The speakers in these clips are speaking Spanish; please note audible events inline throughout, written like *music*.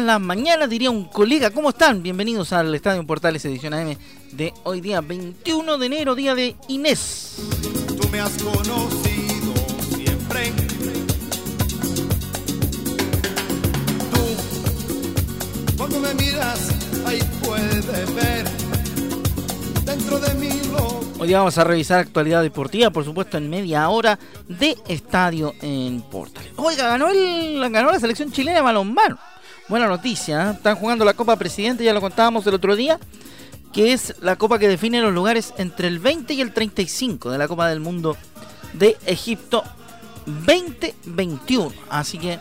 Buenas las mañanas, diría un colega. ¿Cómo están? Bienvenidos al Estadio Portales Edición AM de hoy día 21 de enero, día de Inés. Tú me has conocido siempre. Tú, cuando me miras, ahí puedes ver dentro de mí lo Hoy día vamos a revisar actualidad deportiva, por supuesto, en media hora de estadio en Portales. Oiga, ganó, el, ganó la selección chilena de balonmano buena noticia. ¿eh? Están jugando la Copa Presidente, ya lo contábamos el otro día, que es la copa que define los lugares entre el 20 y el 35 de la Copa del Mundo de Egipto 2021. Así que,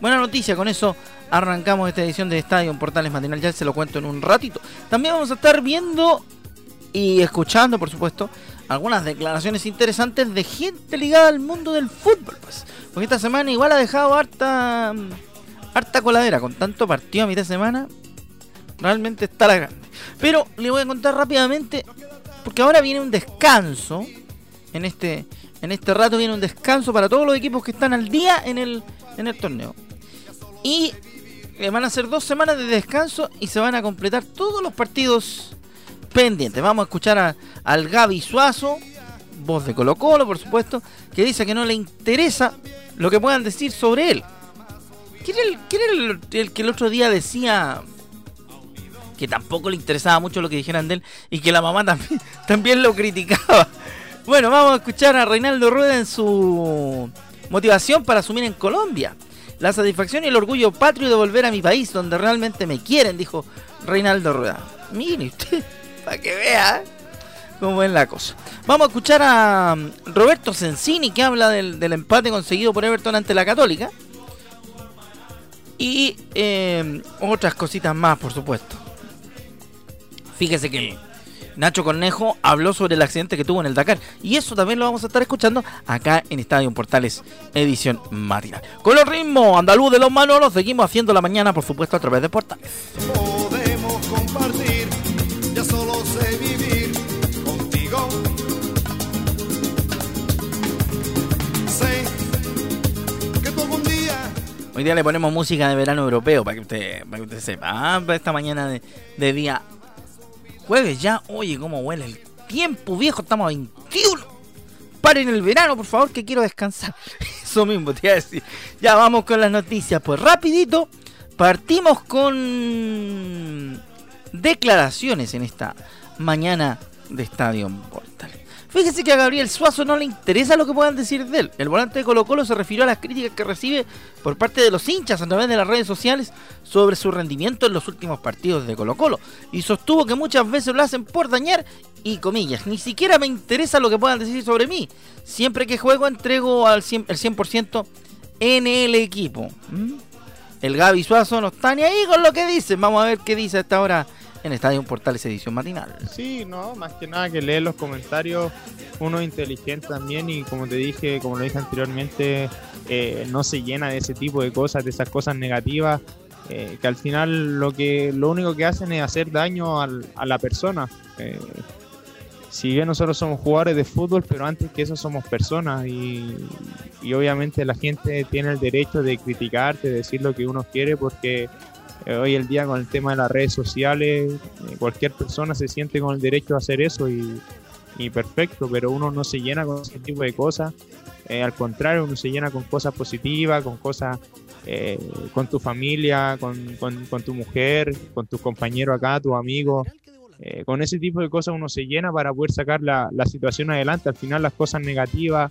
buena noticia, con eso arrancamos esta edición de Estadio en Portales Matinal, ya se lo cuento en un ratito. También vamos a estar viendo y escuchando, por supuesto, algunas declaraciones interesantes de gente ligada al mundo del fútbol, pues. Porque esta semana igual ha dejado harta harta coladera con tanto partido a mitad de semana. Realmente está la grande. Pero le voy a contar rápidamente, porque ahora viene un descanso. En este, en este rato viene un descanso para todos los equipos que están al día en el, en el torneo. Y eh, van a ser dos semanas de descanso y se van a completar todos los partidos pendientes. Vamos a escuchar a, al Gaby Suazo, voz de Colo Colo, por supuesto, que dice que no le interesa lo que puedan decir sobre él. ¿Quién era, el, que el otro día decía que tampoco le interesaba mucho lo que dijeran de él y que la mamá también, *laughs* también lo criticaba? Bueno, vamos a escuchar a Reinaldo Rueda en su motivación para asumir en Colombia. La satisfacción y el orgullo patrio de volver a mi país, donde realmente me quieren, dijo Reinaldo Rueda. Mire usted, *laughs* para que vea cómo es la cosa. Vamos a escuchar a Roberto Sensini, que habla del empate conseguido por Everton ante la Católica. Y eh, otras cositas más, por supuesto. Fíjese que Nacho Cornejo habló sobre el accidente que tuvo en el Dakar. Y eso también lo vamos a estar escuchando acá en Estadio Portales, edición matinal. Con los ritmos andaluz de los Manolos, seguimos haciendo la mañana, por supuesto, a través de Portales. podemos compartir. Ya solo sé Hoy día le ponemos música de verano europeo para que usted, sepa. Ah, esta mañana de, día jueves ya. Oye, cómo huele el tiempo, viejo. Estamos a 21. Paren el verano, por favor, que quiero descansar. *laughs* Eso mismo te iba a decir. Ya vamos con las noticias. Pues rapidito, partimos con declaraciones en esta mañana de Estadio. Fíjese que a Gabriel Suazo no le interesa lo que puedan decir de él. El volante de Colo Colo se refirió a las críticas que recibe por parte de los hinchas a través de las redes sociales sobre su rendimiento en los últimos partidos de Colo Colo. Y sostuvo que muchas veces lo hacen por dañar y comillas. Ni siquiera me interesa lo que puedan decir sobre mí. Siempre que juego entrego al 100%, el 100% en el equipo. ¿Mm? El Gaby Suazo no está ni ahí con lo que dice. Vamos a ver qué dice a esta hora en Estadio Portales edición matinal. Sí, no, más que nada que leer los comentarios, uno inteligente también y como te dije, como lo dije anteriormente, eh, no se llena de ese tipo de cosas, de esas cosas negativas, eh, que al final lo que lo único que hacen es hacer daño al, a la persona. Eh, si bien nosotros somos jugadores de fútbol, pero antes que eso somos personas y, y obviamente la gente tiene el derecho de criticarte, de decir lo que uno quiere porque eh, hoy el día con el tema de las redes sociales, eh, cualquier persona se siente con el derecho a hacer eso y, y perfecto, pero uno no se llena con ese tipo de cosas. Eh, al contrario, uno se llena con cosas positivas, con cosas con tu familia, con, con, tu mujer, con tus compañeros acá, tus amigos. Con ese tipo de cosas uno se llena para poder sacar la, la situación adelante. Al final las cosas negativas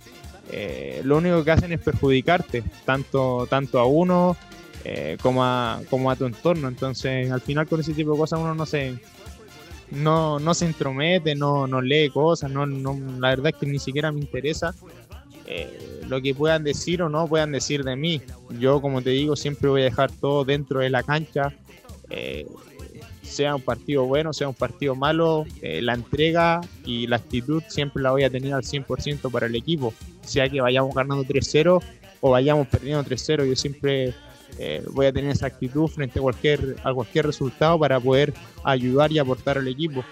lo único que hacen es perjudicarte, tanto, tanto a uno eh, como, a, como a tu entorno. Entonces, al final con ese tipo de cosas uno no se, no, no se intromete, no, no lee cosas, no, no, la verdad es que ni siquiera me interesa. Eh, lo que puedan decir o no puedan decir de mí. Yo, como te digo, siempre voy a dejar todo dentro de la cancha. Eh, sea un partido bueno, sea un partido malo, eh, la entrega y la actitud siempre la voy a tener al 100% para el equipo. Sea que vayamos ganando 3-0 o vayamos perdiendo 3-0, yo siempre eh, voy a tener esa actitud frente a cualquier, a cualquier resultado para poder ayudar y aportar al equipo.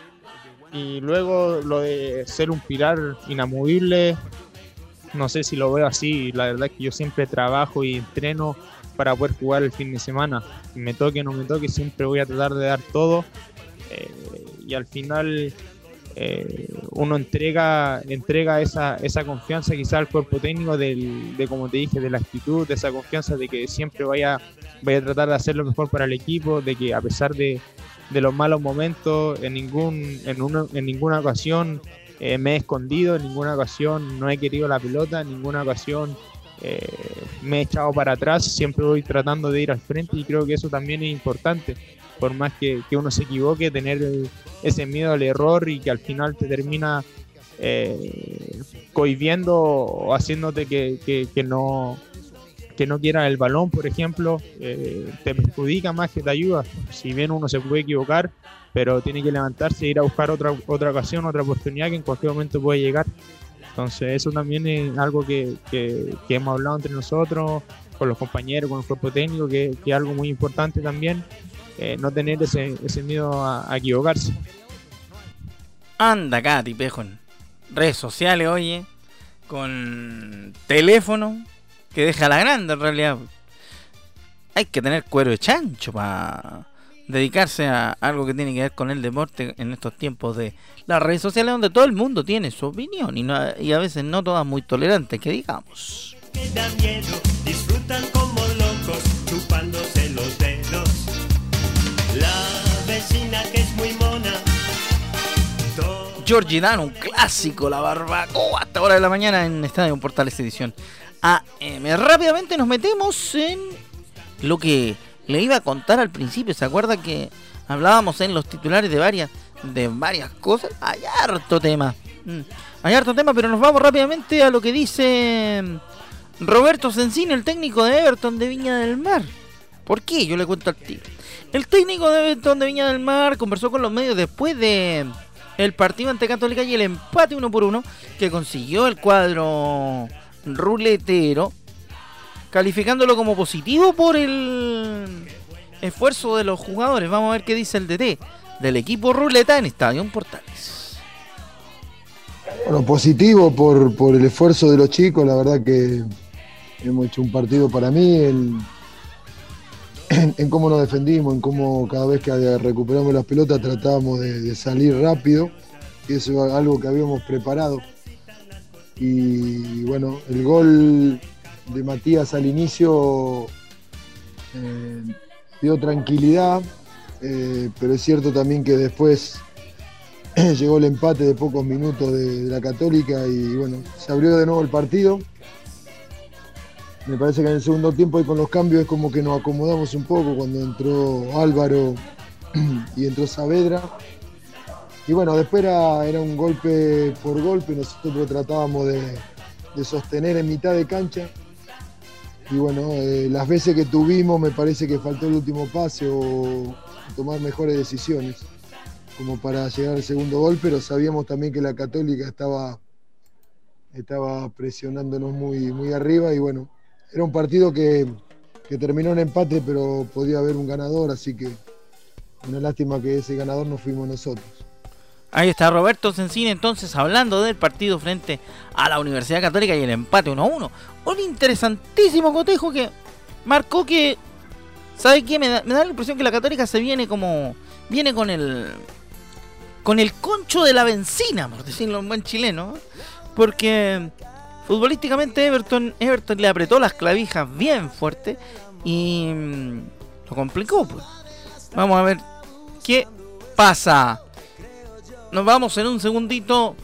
Y luego lo de ser un pilar inamovible, no sé si lo veo así, la verdad es que yo siempre trabajo y entreno para poder jugar el fin de semana. Me toque o no me toque, siempre voy a tratar de dar todo. Eh, y al final eh, uno entrega, entrega esa, esa confianza quizá al cuerpo técnico del, de, como te dije, de la actitud, de esa confianza de que siempre vaya, vaya a tratar de hacer lo mejor para el equipo, de que a pesar de, de los malos momentos, en, ningún, en, uno, en ninguna ocasión eh, me he escondido, en ninguna ocasión no he querido la pelota, en ninguna ocasión eh, me he echado para atrás, siempre voy tratando de ir al frente y creo que eso también es importante, por más que, uno se equivoque, tener ese miedo al error y que al final te termina eh, cohibiendo o haciéndote que, no que no quiera el balón, por ejemplo, eh, te perjudica más que te ayuda. Si bien uno se puede equivocar, pero tiene que levantarse e ir a buscar otra, otra ocasión, otra oportunidad que en cualquier momento puede llegar. Entonces eso también es algo que, hemos hablado entre nosotros, con los compañeros, con el cuerpo técnico, que, es algo muy importante también, eh, no tener ese, miedo a, equivocarse. Anda acá, tipejon. Redes sociales, oye, con teléfono, que deja la grande en realidad. Hay que tener cuero de chancho para dedicarse a algo que tiene que ver con el deporte en estos tiempos de las redes sociales donde todo el mundo tiene su opinión y, y a veces no todas muy tolerantes, que digamos. disfrutan como Georgie un clásico, la barbacoa hasta hora de la mañana en Estadio Portales Edición AM. Rápidamente nos metemos en lo que le iba a contar al principio. ¿Se acuerda que hablábamos en los titulares de varias, de varias cosas? Hay harto tema. Mm. Hay harto tema, pero nos vamos rápidamente a lo que dice Roberto Sensini, el técnico de Everton de Viña del Mar. ¿Por qué? Yo le cuento al tío. El técnico de Everton de Viña del Mar conversó con los medios después de el partido ante Católica y el empate uno por uno que consiguió el cuadro ruletero calificándolo como positivo por el esfuerzo de los jugadores. Vamos a ver qué dice el DT del equipo Ruleta en Estadio Portales. Bueno, positivo por, por el esfuerzo de los chicos, la verdad que hemos hecho un partido para mí, en, cómo nos defendimos, en cómo cada vez que recuperamos las pelotas tratábamos de, salir rápido, y eso es algo que habíamos preparado. Y bueno, el gol de Matías al inicio eh, dio tranquilidad, eh, pero es cierto también que después *clears throat* llegó el empate de pocos minutos de, la Católica y bueno, se abrió de nuevo el partido. Me parece que en el segundo tiempo y con los cambios es como que nos acomodamos un poco cuando entró Álvaro *clears throat* y entró Saavedra. Y bueno, después era, era un golpe por golpe, nosotros tratábamos de, sostener en mitad de cancha y bueno, eh, las veces que tuvimos me parece que faltó el último pase o tomar mejores decisiones como para llegar al segundo gol, pero sabíamos también que la Católica estaba, estaba presionándonos muy, muy arriba y bueno, era un partido que, que terminó en empate, pero podía haber un ganador, así que una lástima que ese ganador no fuimos nosotros. Ahí está Roberto Sensini entonces hablando del partido frente a la Universidad Católica y el empate 1-1. Un interesantísimo cotejo que marcó que... ¿Sabe qué? Me da, la impresión que la Católica se viene como... Viene con el... Con el concho de la benzina, por decirlo en buen chileno. Porque futbolísticamente Everton, Everton le apretó las clavijas bien fuerte y mm, lo complicó. Pues. Vamos a ver qué pasa. Nos vamos en un segundito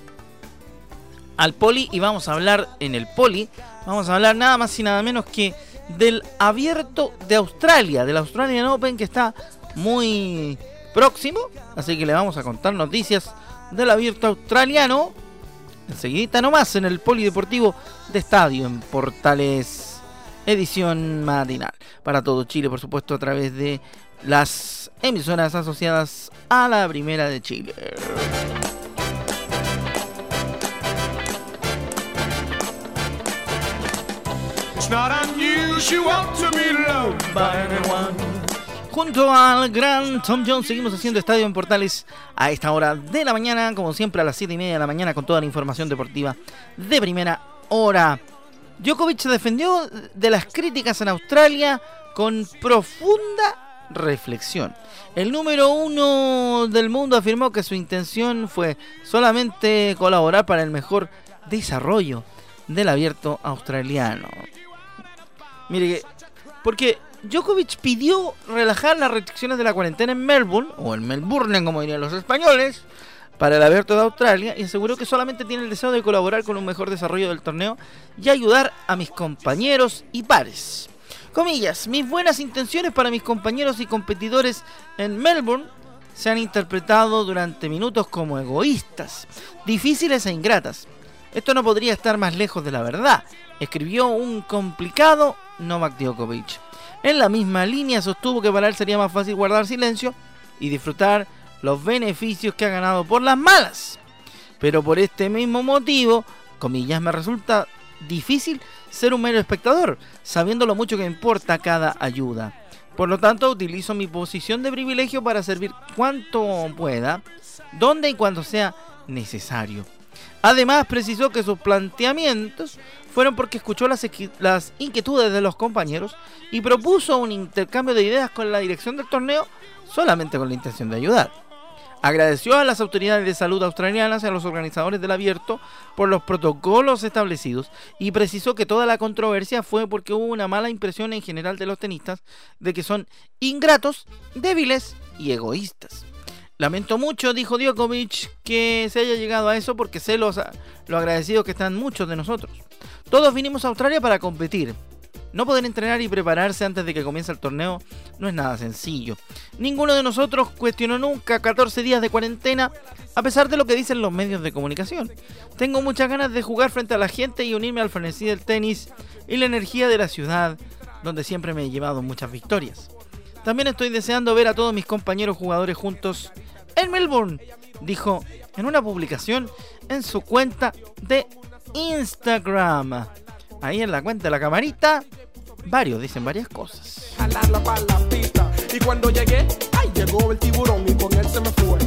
al poli y vamos a hablar en el poli. Vamos a hablar nada más y nada menos que del abierto de Australia, del Australian Open que está muy próximo. Así que le vamos a contar noticias del abierto australiano enseguida nomás en el Polideportivo de Estadio en Portales edición matinal. Para todo Chile, por supuesto, a través de las emisoras asociadas a la Primera de Chile. Junto al gran Tom Jones seguimos haciendo Estadio en Portales a esta hora de la mañana, como siempre a las 7 y media de la mañana con toda la información deportiva de primera hora. Djokovic se defendió de las críticas en Australia con profunda reflexión. El número uno del mundo afirmó que su intención fue solamente colaborar para el mejor desarrollo del abierto australiano. Mire que, porque Djokovic pidió relajar las restricciones de la cuarentena en Melbourne, o en Melbourne como dirían los españoles, para el abierto de Australia y aseguró que solamente tiene el deseo de colaborar con un mejor desarrollo del torneo y ayudar a mis compañeros y pares. Comillas, mis buenas intenciones para mis compañeros y competidores en Melbourne se han interpretado durante minutos como egoístas, difíciles e ingratas. Esto no podría estar más lejos de la verdad, escribió un complicado Novak Djokovic. En la misma línea sostuvo que para él sería más fácil guardar silencio y disfrutar los beneficios que ha ganado por las malas. Pero por este mismo motivo, comillas, me resulta difícil ser un mero espectador, sabiendo lo mucho que importa cada ayuda. Por lo tanto, utilizo mi posición de privilegio para servir cuanto pueda, donde y cuando sea necesario. Además, precisó que sus planteamientos fueron porque escuchó las, inquietudes de los compañeros y propuso un intercambio de ideas con la dirección del torneo solamente con la intención de ayudar. Agradeció a las autoridades de salud australianas y a los organizadores del abierto por los protocolos establecidos y precisó que toda la controversia fue porque hubo una mala impresión en general de los tenistas de que son ingratos, débiles y egoístas. Lamento mucho, dijo Djokovic, que se haya llegado a eso porque sé los, lo agradecidos que están muchos de nosotros. Todos vinimos a Australia para competir, no poder entrenar y prepararse antes de que comience el torneo no es nada sencillo. Ninguno de nosotros cuestionó nunca 14 días de cuarentena, a pesar de lo que dicen los medios de comunicación. Tengo muchas ganas de jugar frente a la gente y unirme al frenesí del tenis y la energía de la ciudad, donde siempre me he llevado muchas victorias. También estoy deseando ver a todos mis compañeros jugadores juntos en Melbourne, dijo en una publicación en su cuenta de Instagram. Ahí en la cuenta de la camarita Varios dicen varias cosas. Y cuando llegué, ay, llegó el tiburón y con él se me fue.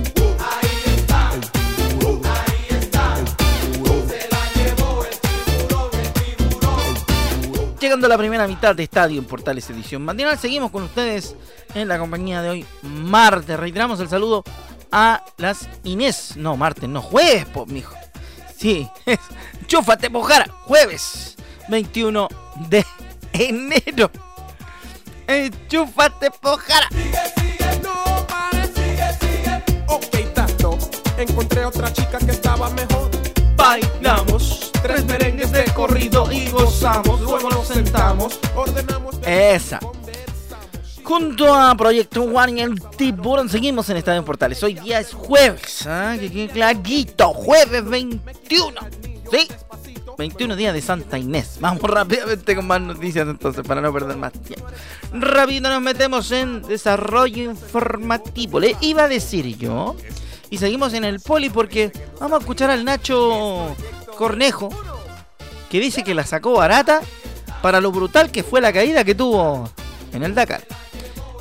Llegando a la primera mitad de Estadio en Portales Edición Matinal, seguimos con ustedes en la compañía de hoy, martes. Reiteramos el saludo a las Inés. No, martes, no, jueves, po, mijo. Sí, es Chúfate Mojara, jueves 21 de enero. Enchúfate, pojara. Sigue, sigue, no pares, sigue, sigue. Ok, tanto. Encontré otra chica que estaba mejor. Bailamos tres merengues de corrido y gozamos. Luego nos sentamos, ordenamos. Esa. Junto a Proyecto One y el Tiburón seguimos en Estadio Portales. Hoy día es jueves, ¿ah? jueves 21. ¿Sí? 21 días de Santa Inés. Vamos rápidamente con más noticias entonces para no perder más tiempo. Rápido nos metemos en desarrollo informativo. Le iba a decir yo. Y seguimos en el poli porque vamos a escuchar al Nacho Cornejo que dice que la sacó barata para lo brutal que fue la caída que tuvo en el Dakar.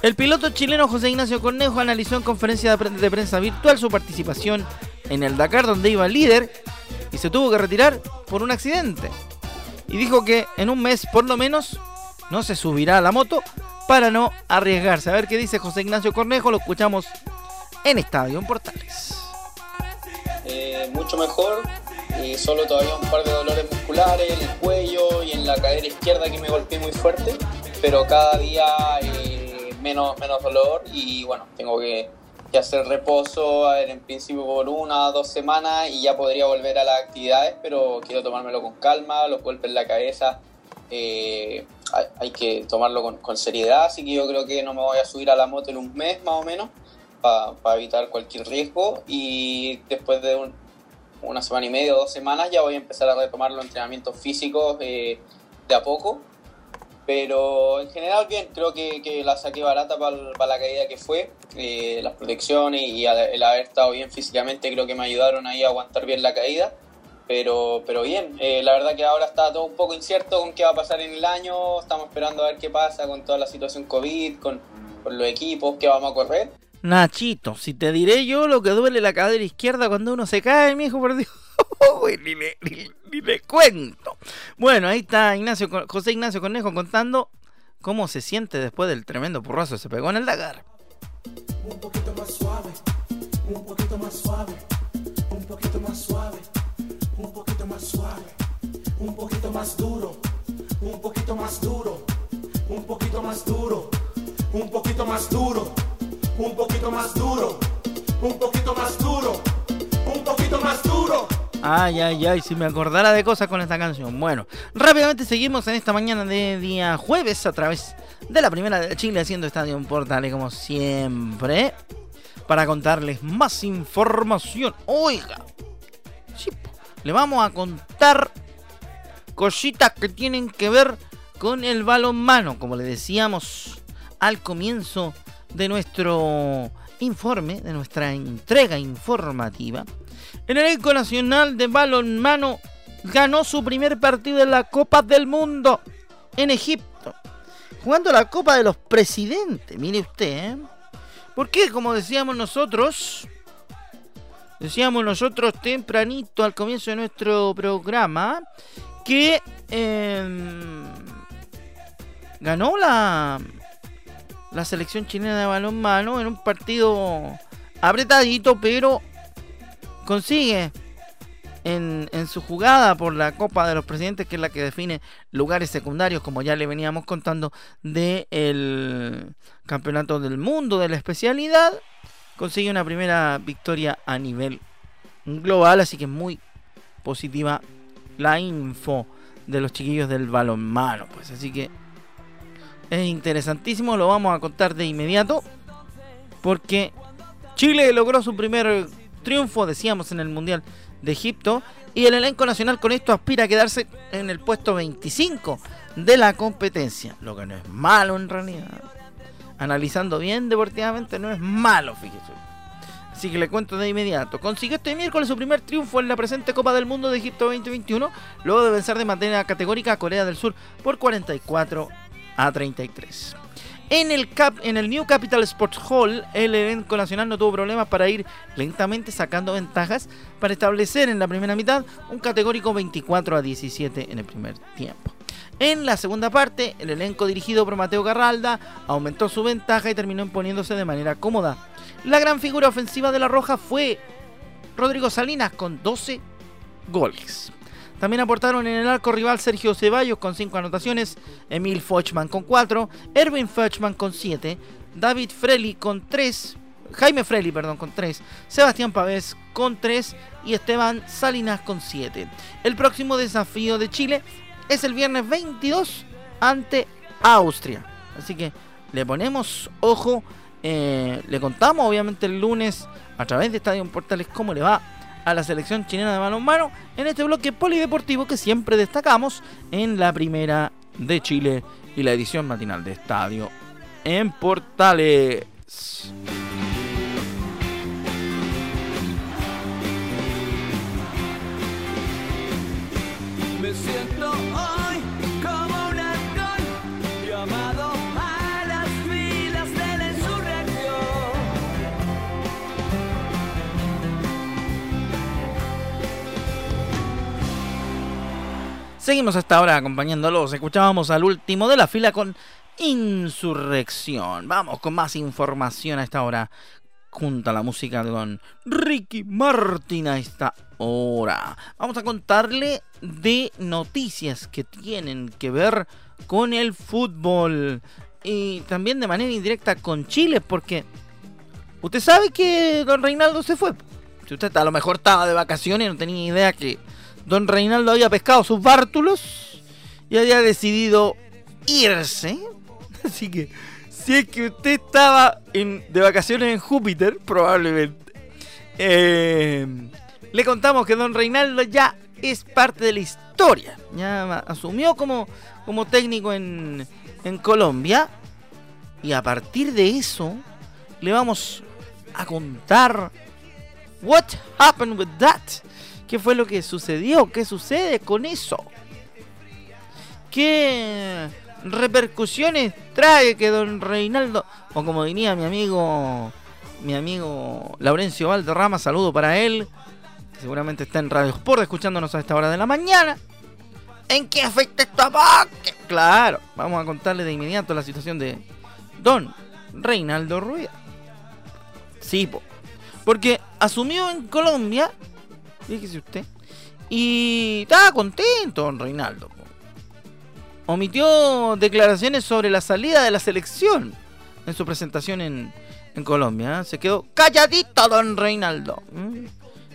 El piloto chileno José Ignacio Cornejo analizó en conferencia de prensa virtual su participación en el Dakar donde iba líder y se tuvo que retirar por un accidente. Y dijo que en un mes por lo menos no se subirá a la moto para no arriesgarse. A ver qué dice José Ignacio Cornejo, lo escuchamos en Estadio en Portales. Eh, mucho mejor, y solo todavía un par de dolores musculares en el cuello y en la cadera izquierda que me golpeé muy fuerte, pero cada día eh, menos, menos dolor y bueno, tengo que que hacer reposo en principio por una dos semanas y ya podría volver a las actividades, pero quiero tomármelo con calma, los golpes en la cabeza eh, hay, que tomarlo con, seriedad, así que yo creo que no me voy a subir a la moto en un mes más o menos para evitar cualquier riesgo y después de una semana y media o dos semanas ya voy a empezar a retomar los entrenamientos físicos de a poco. Pero en general bien, creo que, que la saqué barata para la caída que fue. las protecciones y el haber estado bien físicamente creo que me ayudaron ahí a aguantar bien la caída. Pero, pero bien, la verdad que ahora está todo un poco incierto con qué va a pasar en el año. Estamos esperando a ver qué pasa con toda la situación COVID, con, con los equipos que vamos a correr. Nachito, si te diré yo lo que duele la cadera izquierda cuando uno se cae, mi hijo, por Dios. *laughs* ni, le, ni, le, cuento. Bueno, ahí está José Ignacio Conejo contando cómo se siente después del tremendo porrazo que se pegó en el Dagar. Un poquito más suave, un poquito más suave, un poquito más suave, un poquito más suave, un poquito más duro, un poquito más duro, un poquito más duro, un poquito más duro un poquito más duro, un poquito más duro, un poquito más duro. Ay, ay, ay, si me acordara de cosas con esta canción. Bueno, rápidamente seguimos en esta mañana de día jueves a través de la primera de Chile haciendo Estadio Portales como siempre para contarles más información. Oiga, le vamos a contar cositas que tienen que ver con el balonmano, como le decíamos al comienzo de nuestro informe, de nuestra entrega informativa, el elenco nacional de balonmano ganó su primer partido en la Copa del Mundo en Egipto, jugando la Copa de los Presidentes, mire usted, ¿eh? Porque como decíamos nosotros, decíamos nosotros tempranito al comienzo de nuestro programa, que em, ganó la, la selección chilena de balonmano en un partido apretadito, pero consigue en, su jugada por la Copa de los Presidentes, que es la que define lugares secundarios, como ya le veníamos contando, del Campeonato del Mundo de la especialidad, consigue una primera victoria a nivel global, así que muy positiva la info de los chiquillos del balonmano, pues. Así que es interesantísimo, lo vamos a contar de inmediato. Porque Chile logró su primer triunfo, decíamos, en el Mundial de Egipto. Y el elenco nacional con esto aspira a quedarse en el puesto 25 de la competencia. Lo que no es malo en realidad. Analizando bien deportivamente, no es malo, fíjese. Así que le cuento de inmediato. Consiguió este miércoles su primer triunfo en la presente Copa del Mundo de Egipto 2021, luego de vencer de manera categórica a Corea del Sur por 44 a 33. En el, Cap, en el New Capital Sports Hall, el elenco nacional no tuvo problemas para ir lentamente sacando ventajas para establecer en la primera mitad un categórico 24 a 17 en el primer tiempo. En la segunda parte, el elenco dirigido por Mateo Garralda aumentó su ventaja y terminó imponiéndose de manera cómoda. La gran figura ofensiva de la Roja fue Rodrigo Salinas con 12 goles. También aportaron en el arco rival Sergio Ceballos con 5 anotaciones, Emil Fochman con 4, Erwin Fochman con 7, David Freli con 3, Jaime Freli, perdón, con 3, Sebastián Pavés con 3 y Esteban Salinas con 7. El próximo desafío de Chile es el viernes 22 ante Austria. Así que le ponemos ojo, eh, le contamos obviamente el lunes a través de Estadio Portales cómo le va a la selección chilena de balonmano en este bloque polideportivo que siempre destacamos en la primera de Chile y la edición matinal de Estadio en Portales. Me siento Seguimos hasta ahora acompañándolos. Escuchábamos al último de la fila con Insurrección. Vamos con más información a esta hora. Junto a la música de don Ricky Martin a esta hora. Vamos a contarle de noticias que tienen que ver con el fútbol. Y también de manera indirecta con Chile. Porque usted sabe que don Reinaldo se fue. Si usted a lo mejor estaba de vacaciones y no tenía idea que don Reinaldo había pescado sus bártulos y había decidido irse. *laughs* Así que, si es que usted estaba de vacaciones en Júpiter, probablemente, eh, le contamos que don Reinaldo ya es parte de la historia. Ya asumió como, como técnico en, en Colombia. Y a partir de eso, le vamos a contar what happened with that. ¿Qué fue lo que sucedió? ¿Qué sucede con eso? ¿Qué repercusiones trae que don Reinaldo, o como diría mi amigo, mi amigo Laurencio Valderrama, saludo para él, seguramente está en Radio Sport escuchándonos a esta hora de la mañana. ¿En qué afecta esto a Claro, vamos a contarle de inmediato la situación de don Reinaldo Rueda. Sí, porque asumió en Colombia, fíjese usted, y estaba contento don Reinaldo. Omitió declaraciones sobre la salida de la selección en su presentación en, en Colombia. ¿eh? Se quedó calladito don Reinaldo.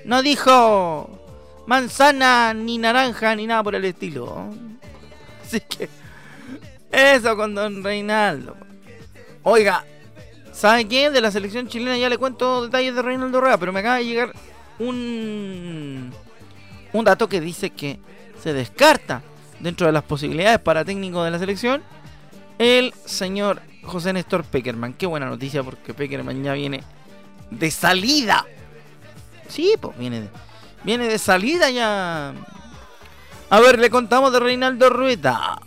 No dijo manzana, ni naranja, ni nada por el estilo. Así que eso con don Reinaldo. Oiga, ¿sabe qué? De la selección chilena ya le cuento detalles de Reinaldo Rueda, pero me acaba de llegar un, un dato que dice que se descarta dentro de las posibilidades para técnico de la selección el señor José Néstor Peckerman. Qué buena noticia porque Peckerman ya viene de salida. Sí, pues viene de, viene de salida ya. A ver, le contamos de Reinaldo Rueda.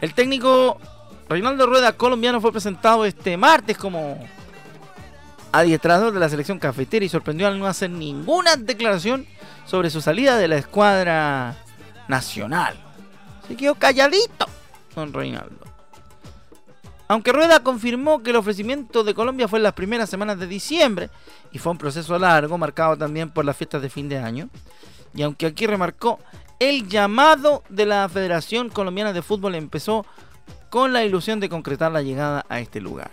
El técnico Reinaldo Rueda colombiano fue presentado este martes como adiestrador de la selección cafetera y sorprendió al no hacer ninguna declaración sobre su salida de la escuadra nacional. Se quedó calladito don Reinaldo. Aunque Rueda confirmó que el ofrecimiento de Colombia fue en las primeras semanas de diciembre y fue un proceso largo, marcado también por las fiestas de fin de año, y aunque aquí remarcó el llamado de la Federación Colombiana de Fútbol empezó con la ilusión de concretar la llegada a este lugar.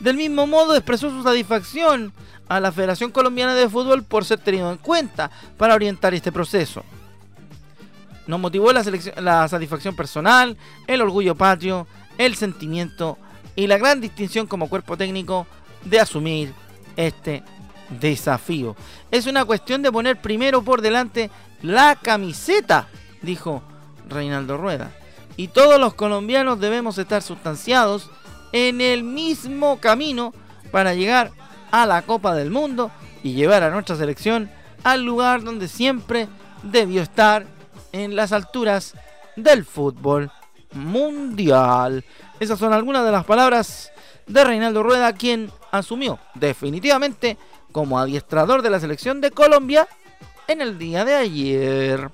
Del mismo modo expresó su satisfacción a la Federación Colombiana de Fútbol por ser tenido en cuenta para orientar este proceso. Nos motivó la, la satisfacción personal, el orgullo patrio, el sentimiento y la gran distinción como cuerpo técnico de asumir este desafío. Es una cuestión de poner primero por delante la camiseta, dijo Reinaldo Rueda. Y todos los colombianos debemos estar sustanciados en el mismo camino para llegar a la Copa del Mundo y llevar a nuestra selección al lugar donde siempre debió estar en las alturas del fútbol mundial. Esas son algunas de las palabras de Reinaldo Rueda, quien asumió definitivamente como adiestrador de la selección de Colombia en el día de ayer.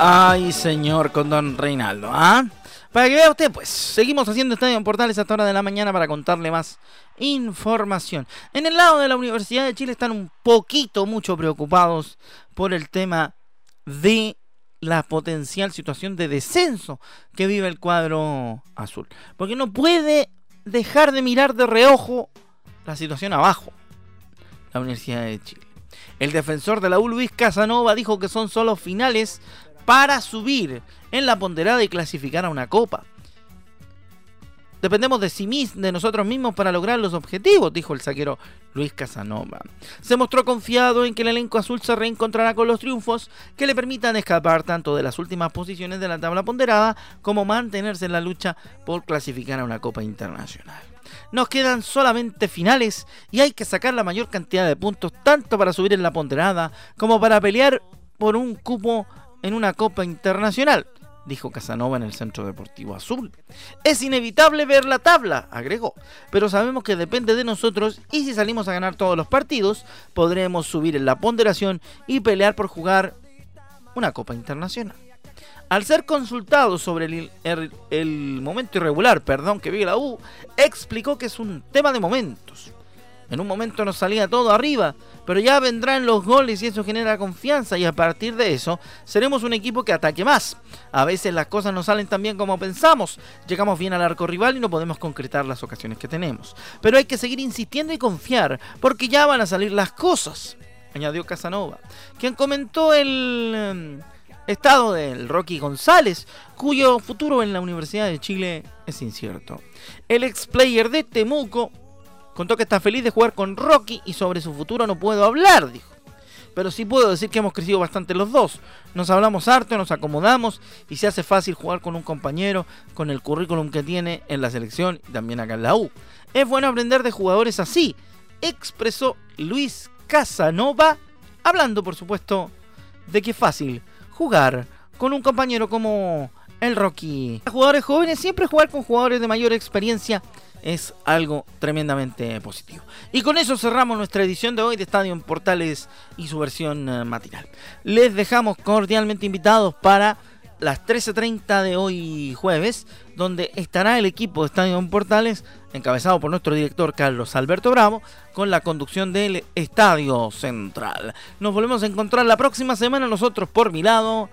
Ay, señor, con don Reinaldo, ¿ah? Para que vea usted, pues, seguimos haciendo Estadio en Portales hasta hora de la mañana para contarle más información. En el lado de la Universidad de Chile están un poquito, mucho preocupados por el tema de la potencial situación de descenso que vive el cuadro azul. Porque no puede dejar de mirar de reojo la situación abajo. La Universidad de Chile. El defensor de la U, Luis Casanova, dijo que son solo finales para subir en la ponderada y clasificar a una copa. Dependemos de sí mismos, de nosotros mismos para lograr los objetivos, dijo el saquero Luis Casanova. Se mostró confiado en que el elenco azul se reencontrará con los triunfos que le permitan escapar tanto de las últimas posiciones de la tabla ponderada como mantenerse en la lucha por clasificar a una copa internacional. Nos quedan solamente finales y hay que sacar la mayor cantidad de puntos tanto para subir en la ponderada como para pelear por un cupo en una Copa Internacional, dijo Casanova en el Centro Deportivo Azul. Es inevitable ver la tabla, agregó, pero sabemos que depende de nosotros y si salimos a ganar todos los partidos, podremos subir en la ponderación y pelear por jugar una Copa Internacional. Al ser consultado sobre el, momento irregular perdón, que vive la U, explicó que es un tema de momentos. En un momento nos salía todo arriba, pero ya vendrán los goles y eso genera confianza y a partir de eso seremos un equipo que ataque más. A veces las cosas no salen tan bien como pensamos, llegamos bien al arco rival y no podemos concretar las ocasiones que tenemos. Pero hay que seguir insistiendo y confiar, porque ya van a salir las cosas, añadió Casanova, quien comentó el em, estado del Rocky González, cuyo futuro en la Universidad de Chile es incierto. El ex player de Temuco Contó que está feliz de jugar con Rocky y sobre su futuro no puedo hablar, dijo. Pero sí puedo decir que hemos crecido bastante los dos. Nos hablamos harto, nos acomodamos y se hace fácil jugar con un compañero con el currículum que tiene en la selección y también acá en la U. Es bueno aprender de jugadores así, expresó Luis Casanova, hablando por supuesto de que es fácil jugar con un compañero como el Rocky. Jugadores jóvenes siempre jugar con jugadores de mayor experiencia es algo tremendamente positivo. Y con eso cerramos nuestra edición de hoy de Estadio en Portales y su versión eh, matinal. Les dejamos cordialmente invitados para las 13.30 de hoy jueves, donde estará el equipo de Estadio en Portales, encabezado por nuestro director Carlos Alberto Bravo, con la conducción del Estadio Central. Nos volvemos a encontrar la próxima semana nosotros por mi lado.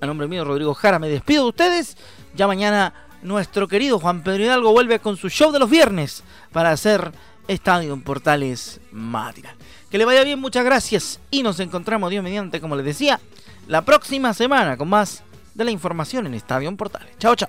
A nombre mío, Rodrigo Jara, me despido de ustedes. Ya mañana nuestro querido Juan Pedro Hidalgo vuelve con su show de los viernes para hacer Estadio en Portales matinal. Que le vaya bien, muchas gracias y nos encontramos Dios mediante, como les decía, la próxima semana con más de la información en Estadio en Portales. Chao, chao.